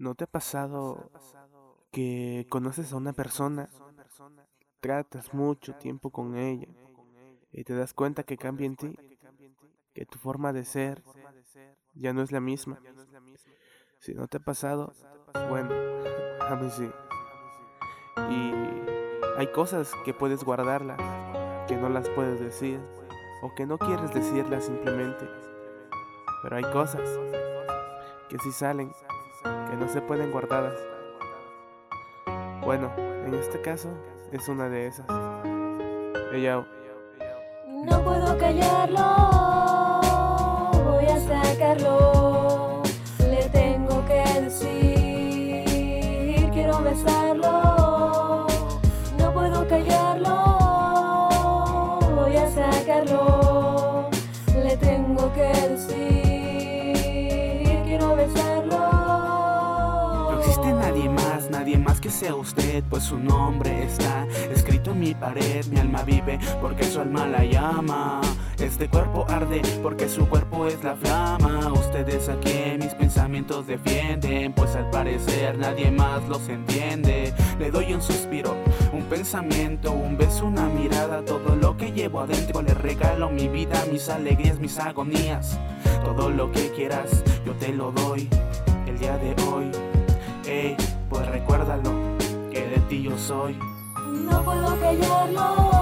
¿No te ha pasado que conoces a una persona, tratas mucho tiempo con ella y te das cuenta que cambia en ti, que tu forma de ser ya no es la misma? Si no te ha pasado, bueno, a mí sí. Y hay cosas que puedes guardarlas, que no las puedes decir, o que no quieres decirlas simplemente. Pero hay cosas que sí salen que no se pueden guardadas. Bueno, en este caso es una de esas. Ella. No puedo callarlo, voy a sacarlo. Le tengo que decir, quiero besarlo. Más que sea usted, pues su nombre está escrito en mi pared. Mi alma vive porque su alma la llama. Este cuerpo arde porque su cuerpo es la flama. Ustedes aquí mis pensamientos defienden, pues al parecer nadie más los entiende. Le doy un suspiro, un pensamiento, un beso, una mirada. Todo lo que llevo adentro le regalo mi vida, mis alegrías, mis agonías. Todo lo que quieras, yo te lo doy el día de hoy. Ti yo soy. No puedo callarlo,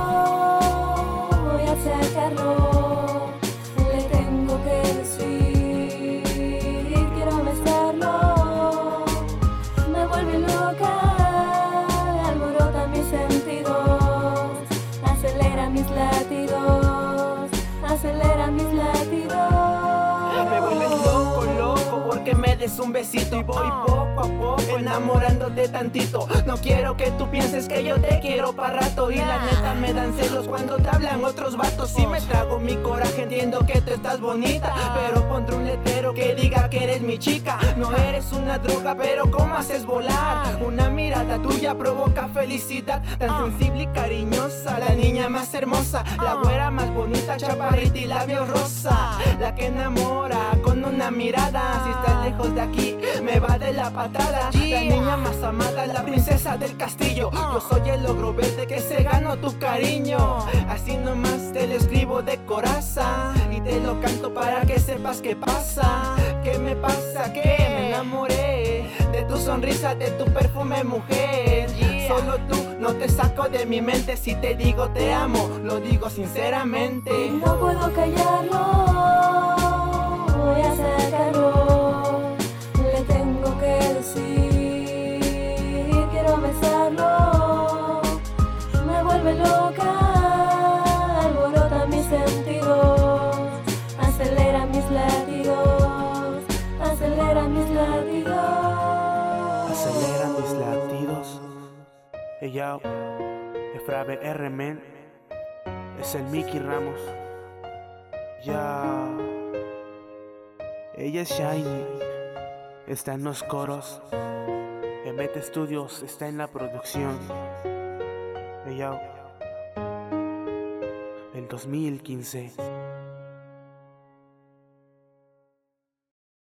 porque me des un besito y voy poco a poco enamorándote tantito. No quiero que tú pienses que yo te quiero para rato. Y la neta me dan celos cuando te hablan otros vatos. Si me trago mi coraje, entiendo que tú estás bonita. Pero pondré un letero que diga que eres mi chica. No eres una droga, pero ¿cómo haces volar? Una mirada tuya provoca felicidad. Tan sensible y cariñosa. La niña más hermosa, la güera más bonita, chaparrita y labios rosa. La que enamora una mirada. Si estás lejos de aquí, me va de la patada niña más amada, la princesa del castillo. Yo soy el logro verde que se ganó tu cariño. Así nomás te lo escribo de coraza y te lo canto para que sepas qué pasa. ¿Qué me pasa? Que me enamoré de tu sonrisa, de tu perfume, mujer. Solo tú no te saco de mi mente si te digo te amo, lo digo sinceramente. No puedo Acelera mis latidos. Ella, Efrabe R. es el Mickey Ramos. Ya. Ella es Shiny, está en los coros. Emete Studios está en la producción. Ella el 2015.